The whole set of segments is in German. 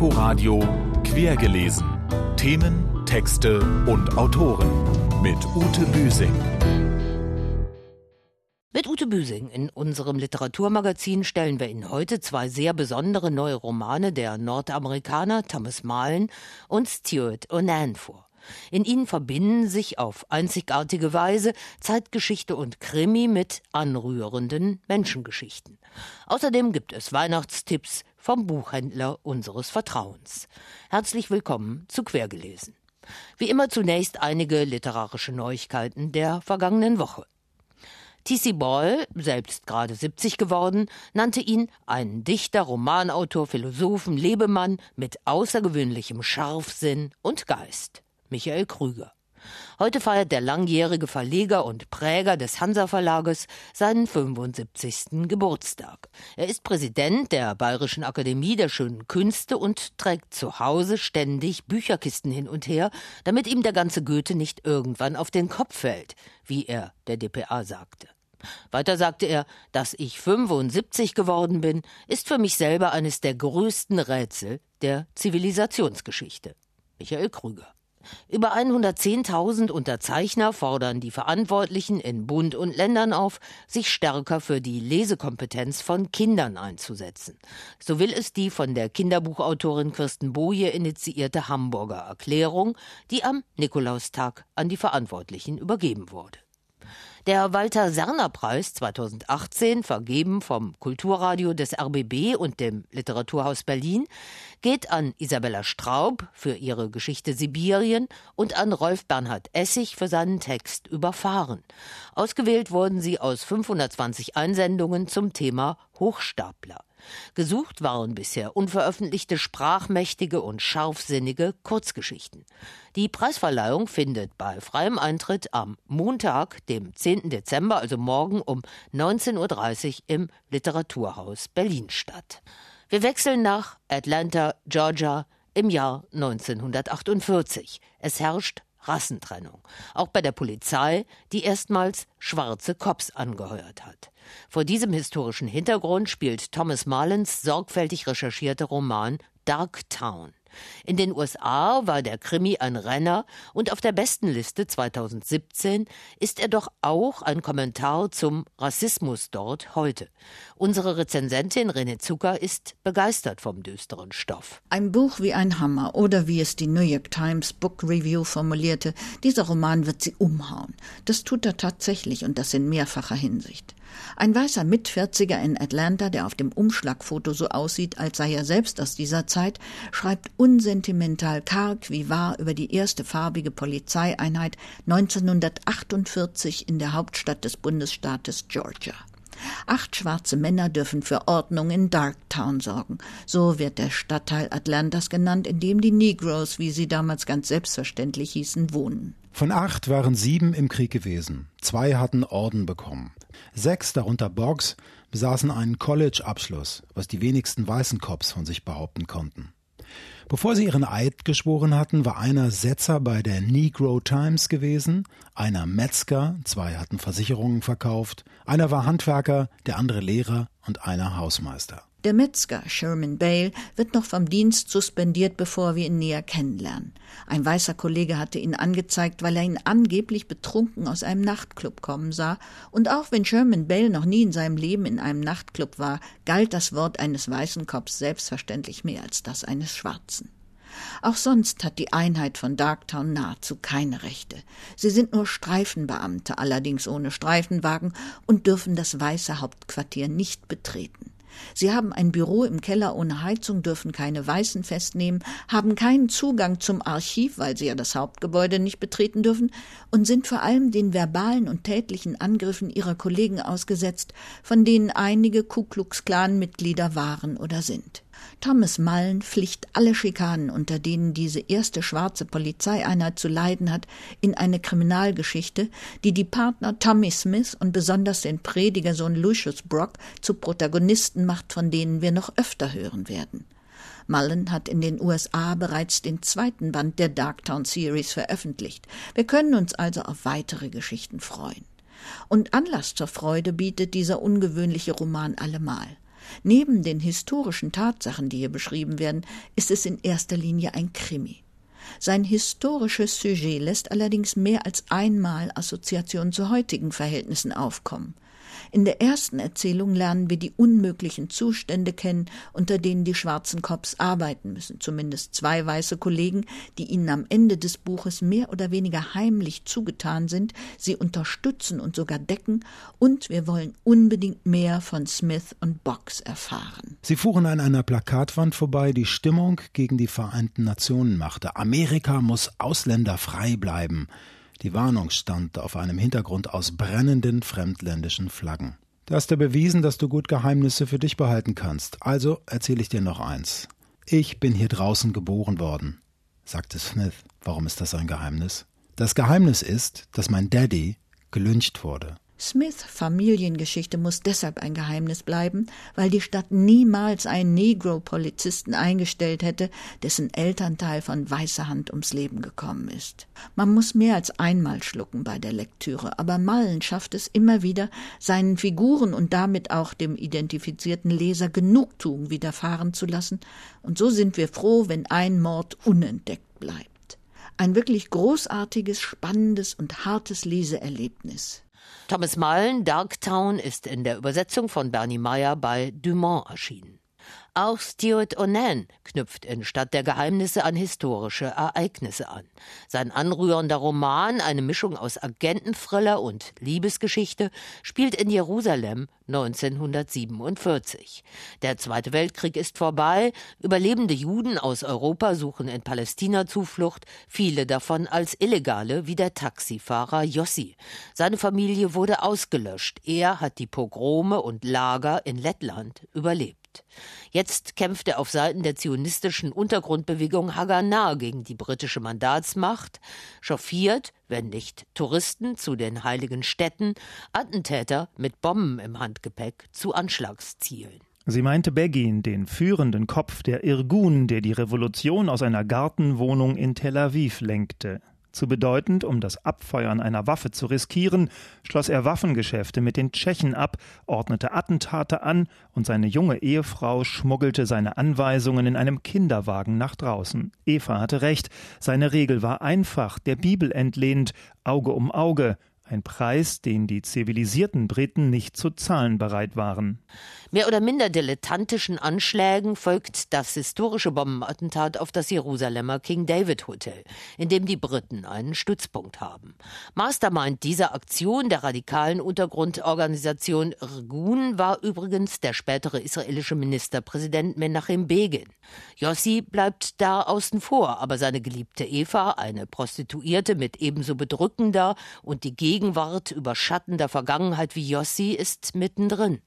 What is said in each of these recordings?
Inforadio Quergelesen. Themen, Texte und Autoren mit Ute Büsing. Mit Ute Büsing in unserem Literaturmagazin stellen wir Ihnen heute zwei sehr besondere neue Romane der Nordamerikaner Thomas Malen und Stuart Onan vor. In ihnen verbinden sich auf einzigartige Weise Zeitgeschichte und Krimi mit anrührenden Menschengeschichten. Außerdem gibt es Weihnachtstipps vom Buchhändler unseres Vertrauens. Herzlich willkommen zu Quergelesen. Wie immer zunächst einige literarische Neuigkeiten der vergangenen Woche. T.C. Boyle, selbst gerade 70 geworden, nannte ihn einen Dichter, Romanautor, Philosophen, Lebemann mit außergewöhnlichem Scharfsinn und Geist. Michael Krüger. Heute feiert der langjährige Verleger und Präger des Hansa Verlages seinen 75. Geburtstag. Er ist Präsident der Bayerischen Akademie der Schönen Künste und trägt zu Hause ständig Bücherkisten hin und her, damit ihm der ganze Goethe nicht irgendwann auf den Kopf fällt, wie er der dpa sagte. Weiter sagte er, dass ich 75 geworden bin, ist für mich selber eines der größten Rätsel der Zivilisationsgeschichte. Michael Krüger. Über 110.000 Unterzeichner fordern die Verantwortlichen in Bund und Ländern auf, sich stärker für die Lesekompetenz von Kindern einzusetzen. So will es die von der Kinderbuchautorin Kirsten Boje initiierte Hamburger Erklärung, die am Nikolaustag an die Verantwortlichen übergeben wurde. Der Walter Serner Preis 2018, vergeben vom Kulturradio des RBB und dem Literaturhaus Berlin, geht an Isabella Straub für ihre Geschichte Sibirien und an Rolf Bernhard Essig für seinen Text Überfahren. Ausgewählt wurden sie aus 520 Einsendungen zum Thema Hochstapler. Gesucht waren bisher unveröffentlichte sprachmächtige und scharfsinnige Kurzgeschichten. Die Preisverleihung findet bei freiem Eintritt am Montag, dem 10. Dezember, also morgen um 19.30 Uhr im Literaturhaus Berlin statt. Wir wechseln nach Atlanta, Georgia im Jahr 1948. Es herrscht Rassentrennung. Auch bei der Polizei, die erstmals schwarze Cops angeheuert hat. Vor diesem historischen Hintergrund spielt Thomas Marlins sorgfältig recherchierte Roman Dark Town. In den USA war der Krimi ein Renner und auf der besten Liste 2017 ist er doch auch ein Kommentar zum Rassismus dort heute. Unsere Rezensentin René Zucker ist begeistert vom düsteren Stoff. Ein Buch wie ein Hammer oder wie es die New York Times Book Review formulierte, dieser Roman wird sie umhauen. Das tut er tatsächlich und das in mehrfacher Hinsicht. Ein weißer Mitvierziger in Atlanta, der auf dem Umschlagfoto so aussieht, als sei er selbst aus dieser Zeit, schreibt unsentimental karg wie wahr über die erste farbige Polizeieinheit 1948 in der Hauptstadt des Bundesstaates Georgia. Acht schwarze Männer dürfen für Ordnung in Darktown sorgen. So wird der Stadtteil Atlantas genannt, in dem die Negroes, wie sie damals ganz selbstverständlich hießen, wohnen. Von acht waren sieben im Krieg gewesen. Zwei hatten Orden bekommen. Sechs, darunter Boggs, besaßen einen College-Abschluss, was die wenigsten weißen Cops von sich behaupten konnten. Bevor sie ihren Eid geschworen hatten, war einer Setzer bei der Negro Times gewesen, einer Metzger, zwei hatten Versicherungen verkauft, einer war Handwerker, der andere Lehrer und einer Hausmeister. Der Metzger Sherman Bale wird noch vom Dienst suspendiert, bevor wir ihn näher kennenlernen. Ein weißer Kollege hatte ihn angezeigt, weil er ihn angeblich betrunken aus einem Nachtclub kommen sah, und auch wenn Sherman Bale noch nie in seinem Leben in einem Nachtclub war, galt das Wort eines weißen Kopfs selbstverständlich mehr als das eines schwarzen. Auch sonst hat die Einheit von Darktown nahezu keine Rechte. Sie sind nur Streifenbeamte, allerdings ohne Streifenwagen, und dürfen das weiße Hauptquartier nicht betreten. Sie haben ein Büro im Keller ohne Heizung, dürfen keine Weißen festnehmen, haben keinen Zugang zum Archiv, weil sie ja das Hauptgebäude nicht betreten dürfen, und sind vor allem den verbalen und tätlichen Angriffen ihrer Kollegen ausgesetzt, von denen einige Ku Klux Klan Mitglieder waren oder sind. Thomas Mullen pflicht alle Schikanen, unter denen diese erste schwarze Polizeieinheit zu leiden hat, in eine Kriminalgeschichte, die die Partner Tommy Smith und besonders den Predigersohn Lucius Brock zu Protagonisten macht, von denen wir noch öfter hören werden. Mullen hat in den USA bereits den zweiten Band der Darktown Series veröffentlicht. Wir können uns also auf weitere Geschichten freuen. Und Anlass zur Freude bietet dieser ungewöhnliche Roman allemal. Neben den historischen Tatsachen, die hier beschrieben werden, ist es in erster Linie ein Krimi. Sein historisches Sujet lässt allerdings mehr als einmal Assoziationen zu heutigen Verhältnissen aufkommen. In der ersten Erzählung lernen wir die unmöglichen Zustände kennen, unter denen die schwarzen Cops arbeiten müssen. Zumindest zwei weiße Kollegen, die ihnen am Ende des Buches mehr oder weniger heimlich zugetan sind, sie unterstützen und sogar decken. Und wir wollen unbedingt mehr von Smith und Box erfahren. Sie fuhren an einer Plakatwand vorbei, die Stimmung gegen die Vereinten Nationen machte. Amerika muss ausländerfrei bleiben. Die Warnung stand auf einem Hintergrund aus brennenden fremdländischen Flaggen. Da hast du bewiesen, dass du gut Geheimnisse für dich behalten kannst. Also erzähle ich dir noch eins. Ich bin hier draußen geboren worden, sagte Smith. Warum ist das ein Geheimnis? Das Geheimnis ist, dass mein Daddy gelyncht wurde. Smiths Familiengeschichte muss deshalb ein Geheimnis bleiben, weil die Stadt niemals einen Negro-Polizisten eingestellt hätte, dessen Elternteil von weißer Hand ums Leben gekommen ist. Man muss mehr als einmal schlucken bei der Lektüre, aber Mullen schafft es immer wieder, seinen Figuren und damit auch dem identifizierten Leser Genugtuung widerfahren zu lassen, und so sind wir froh, wenn ein Mord unentdeckt bleibt. Ein wirklich großartiges, spannendes und hartes Leseerlebnis. Thomas Mullen, Darktown, ist in der Übersetzung von Bernie Meyer bei Dumont erschienen. Auch Stuart Onan knüpft in Stadt der Geheimnisse an historische Ereignisse an. Sein anrührender Roman, eine Mischung aus Agententhriller und Liebesgeschichte, spielt in Jerusalem 1947. Der Zweite Weltkrieg ist vorbei, überlebende Juden aus Europa suchen in Palästina Zuflucht, viele davon als Illegale, wie der Taxifahrer Jossi. Seine Familie wurde ausgelöscht, er hat die Pogrome und Lager in Lettland überlebt. Jetzt kämpft er auf Seiten der zionistischen Untergrundbewegung Haganah gegen die britische Mandatsmacht, chauffiert, wenn nicht Touristen zu den heiligen Städten, Attentäter mit Bomben im Handgepäck zu Anschlagszielen. Sie meinte Begin, den führenden Kopf der Irgun, der die Revolution aus einer Gartenwohnung in Tel Aviv lenkte. Zu bedeutend, um das Abfeuern einer Waffe zu riskieren, schloss er Waffengeschäfte mit den Tschechen ab, ordnete Attentate an und seine junge Ehefrau schmuggelte seine Anweisungen in einem Kinderwagen nach draußen. Eva hatte recht, seine Regel war einfach, der Bibel entlehnt, Auge um Auge, ein Preis, den die zivilisierten Briten nicht zu zahlen bereit waren. Mehr oder minder dilettantischen Anschlägen folgt das historische Bombenattentat auf das Jerusalemer King David Hotel, in dem die Briten einen Stützpunkt haben. Mastermind dieser Aktion der radikalen Untergrundorganisation Irgun war übrigens der spätere israelische Ministerpräsident Menachem Begin. Yossi bleibt da außen vor, aber seine geliebte Eva, eine Prostituierte mit ebenso bedrückender und die Gegend Gegenwart überschattender Vergangenheit wie Jossi ist mittendrin.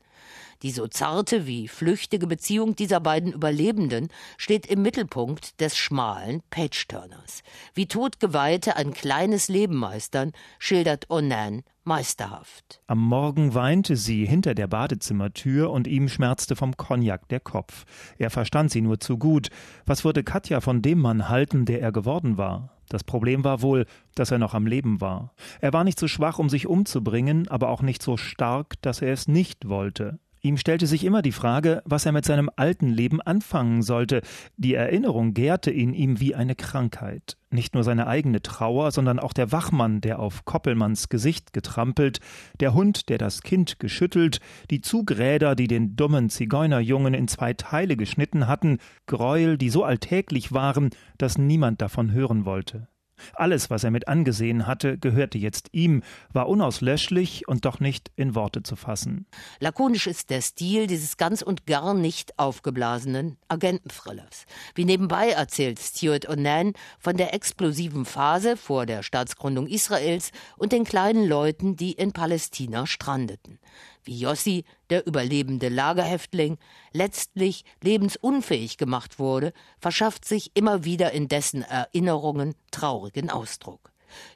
Die so zarte wie flüchtige Beziehung dieser beiden Überlebenden steht im Mittelpunkt des schmalen Page-Turners. Wie Todgeweihte ein kleines Leben meistern, schildert Onan meisterhaft. Am Morgen weinte sie hinter der Badezimmertür und ihm schmerzte vom Cognac der Kopf. Er verstand sie nur zu gut. Was würde Katja von dem Mann halten, der er geworden war? Das Problem war wohl, dass er noch am Leben war. Er war nicht so schwach, um sich umzubringen, aber auch nicht so stark, dass er es nicht wollte. Ihm stellte sich immer die Frage, was er mit seinem alten Leben anfangen sollte. Die Erinnerung gärte in ihm wie eine Krankheit. Nicht nur seine eigene Trauer, sondern auch der Wachmann, der auf Koppelmanns Gesicht getrampelt, der Hund, der das Kind geschüttelt, die Zugräder, die den dummen Zigeunerjungen in zwei Teile geschnitten hatten, Gräuel, die so alltäglich waren, dass niemand davon hören wollte. Alles, was er mit angesehen hatte, gehörte jetzt ihm, war unauslöschlich und doch nicht in Worte zu fassen. Lakonisch ist der Stil dieses ganz und gar nicht aufgeblasenen Agententhrillers. Wie nebenbei erzählt Stuart Onan von der explosiven Phase vor der Staatsgründung Israels und den kleinen Leuten, die in Palästina strandeten wie Jossi, der überlebende Lagerhäftling, letztlich lebensunfähig gemacht wurde, verschafft sich immer wieder in dessen Erinnerungen traurigen Ausdruck.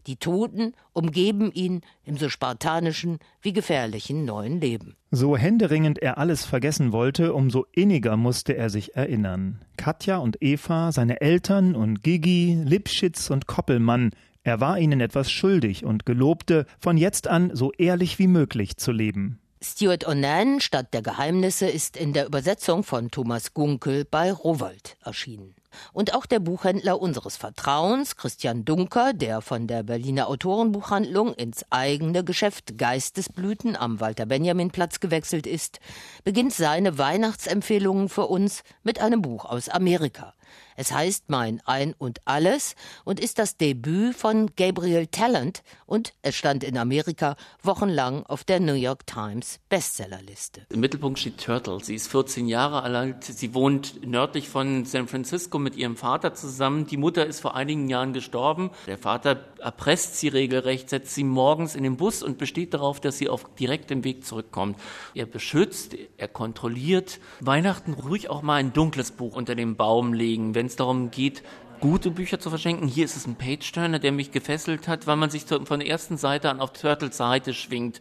Die Toten umgeben ihn im so spartanischen wie gefährlichen neuen Leben. So händeringend er alles vergessen wollte, umso inniger musste er sich erinnern. Katja und Eva, seine Eltern und Gigi, Lipschitz und Koppelmann, er war ihnen etwas schuldig und gelobte, von jetzt an so ehrlich wie möglich zu leben. Stuart Onan, Stadt der Geheimnisse, ist in der Übersetzung von Thomas Gunkel bei Rowold erschienen. Und auch der Buchhändler unseres Vertrauens, Christian Dunker, der von der Berliner Autorenbuchhandlung ins eigene Geschäft Geistesblüten am Walter-Benjamin-Platz gewechselt ist, beginnt seine Weihnachtsempfehlungen für uns mit einem Buch aus Amerika. Es heißt Mein Ein und Alles und ist das Debüt von Gabriel Talent und es stand in Amerika wochenlang auf der New York Times Bestsellerliste. Im Mittelpunkt steht Turtle. Sie ist 14 Jahre alt. Sie wohnt nördlich von San Francisco mit ihrem Vater zusammen. Die Mutter ist vor einigen Jahren gestorben. Der Vater erpresst sie regelrecht, setzt sie morgens in den Bus und besteht darauf, dass sie auf direktem Weg zurückkommt. Er beschützt, er kontrolliert. Weihnachten ruhig auch mal ein dunkles Buch unter den Baum legen, wenn es darum geht, gute Bücher zu verschenken. Hier ist es ein Page-Turner, der mich gefesselt hat, weil man sich von der ersten Seite an auf Turtles Seite schwingt.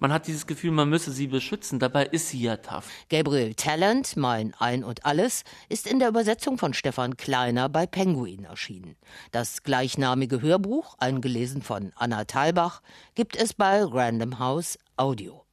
Man hat dieses Gefühl, man müsse sie beschützen. Dabei ist sie ja tough. Gabriel Talent, mein Ein und Alles, ist in der Übersetzung von Stefan Kleiner bei Penguin erschienen. Das gleichnamige Hörbuch, eingelesen von Anna Thalbach, gibt es bei Random House Audio.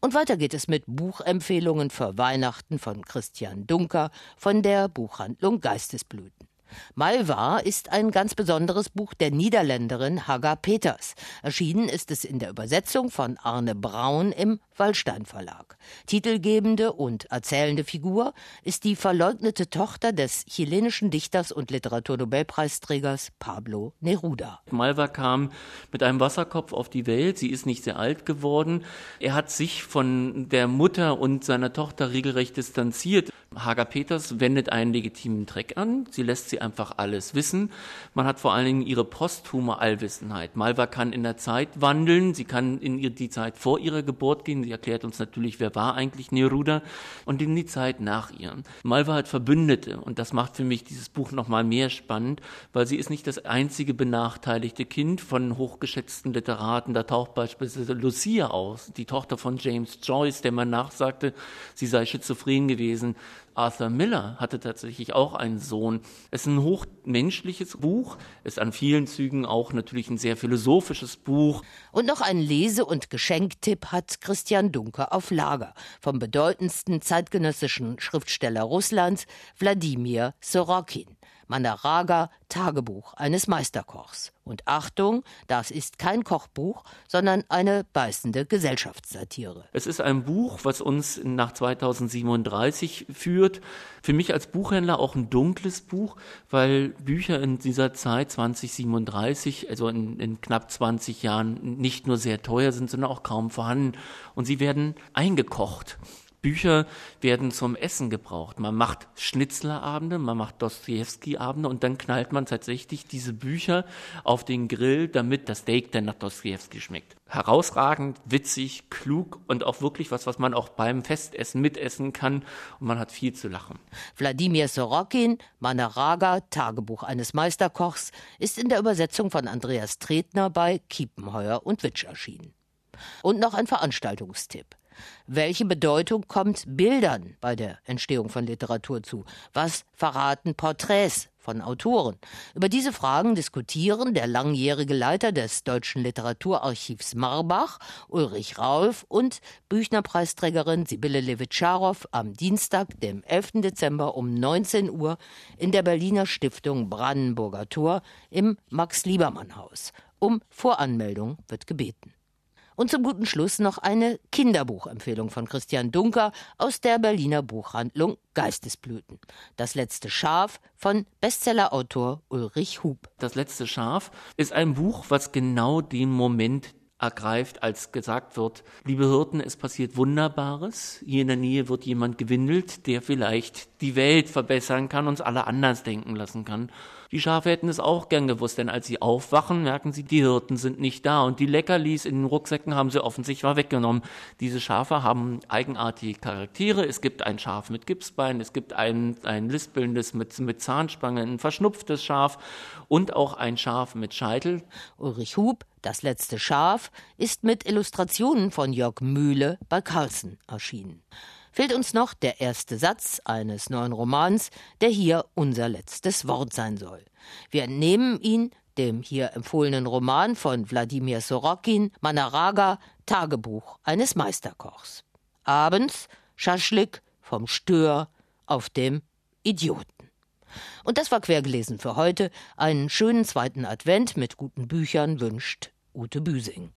Und weiter geht es mit Buchempfehlungen für Weihnachten von Christian Dunker von der Buchhandlung Geistesblüten. Malva ist ein ganz besonderes Buch der Niederländerin Haga Peters. Erschienen ist es in der Übersetzung von Arne Braun im Wallstein Verlag. Titelgebende und erzählende Figur ist die verleugnete Tochter des chilenischen Dichters und Literaturnobelpreisträgers Pablo Neruda. Malva kam mit einem Wasserkopf auf die Welt. Sie ist nicht sehr alt geworden. Er hat sich von der Mutter und seiner Tochter regelrecht distanziert. Hager Peters wendet einen legitimen Trick an. Sie lässt sie einfach alles wissen. Man hat vor allen Dingen ihre posthume Allwissenheit. Malva kann in der Zeit wandeln. Sie kann in die Zeit vor ihrer Geburt gehen. Sie erklärt uns natürlich, wer war eigentlich Neruda und in die Zeit nach ihr. Malva hat Verbündete und das macht für mich dieses Buch noch mal mehr spannend, weil sie ist nicht das einzige benachteiligte Kind von hochgeschätzten Literaten. Da taucht beispielsweise Lucia aus, die Tochter von James Joyce, der man nachsagte, sie sei schizophren gewesen. Arthur Miller hatte tatsächlich auch einen Sohn. Es ist ein hochmenschliches Buch, ist an vielen Zügen auch natürlich ein sehr philosophisches Buch. Und noch einen Lese- und Geschenktipp hat Christian Dunker auf Lager vom bedeutendsten zeitgenössischen Schriftsteller Russlands, Wladimir Sorokin. Manaraga Tagebuch eines Meisterkochs. Und Achtung, das ist kein Kochbuch, sondern eine beißende Gesellschaftssatire. Es ist ein Buch, was uns nach 2037 führt. Für mich als Buchhändler auch ein dunkles Buch, weil Bücher in dieser Zeit 2037, also in, in knapp 20 Jahren, nicht nur sehr teuer sind, sondern auch kaum vorhanden. Und sie werden eingekocht. Bücher werden zum Essen gebraucht. Man macht Schnitzlerabende, man macht Dostoevsky-Abende und dann knallt man tatsächlich diese Bücher auf den Grill, damit das Steak dann nach Dostoevsky schmeckt. Herausragend, witzig, klug und auch wirklich was, was man auch beim Festessen mitessen kann und man hat viel zu lachen. Wladimir Sorokin, Manaraga, Tagebuch eines Meisterkochs, ist in der Übersetzung von Andreas Tretner bei Kiepenheuer und Witsch erschienen. Und noch ein Veranstaltungstipp. Welche Bedeutung kommt Bildern bei der Entstehung von Literatur zu? Was verraten Porträts von Autoren? Über diese Fragen diskutieren der langjährige Leiter des Deutschen Literaturarchivs Marbach, Ulrich Rauf, und Büchnerpreisträgerin Sibylle Levitscharow am Dienstag, dem 11. Dezember um 19 Uhr in der Berliner Stiftung Brandenburger Tor im Max-Liebermann-Haus. Um Voranmeldung wird gebeten. Und zum guten Schluss noch eine Kinderbuchempfehlung von Christian Dunker aus der Berliner Buchhandlung Geistesblüten. Das letzte Schaf von Bestsellerautor Ulrich Hub. Das letzte Schaf ist ein Buch, was genau den Moment ergreift, als gesagt wird, liebe Hirten, es passiert Wunderbares. Hier in der Nähe wird jemand gewindelt, der vielleicht die Welt verbessern kann, uns alle anders denken lassen kann. Die Schafe hätten es auch gern gewusst, denn als sie aufwachen, merken sie, die Hirten sind nicht da und die Leckerlis in den Rucksäcken haben sie offensichtlich mal weggenommen. Diese Schafe haben eigenartige Charaktere. Es gibt ein Schaf mit Gipsbein, es gibt ein, ein lispelndes mit, mit Zahnspange, ein verschnupftes Schaf und auch ein Schaf mit Scheitel. Ulrich Hub, das letzte Schaf, ist mit Illustrationen von Jörg Mühle bei Carlsen erschienen fehlt uns noch der erste Satz eines neuen Romans, der hier unser letztes Wort sein soll. Wir entnehmen ihn dem hier empfohlenen Roman von Wladimir Sorokin, Manaraga, Tagebuch eines Meisterkochs. Abends Schaschlik vom Stör auf dem Idioten. Und das war quergelesen für heute. Einen schönen zweiten Advent mit guten Büchern wünscht Ute Büsing.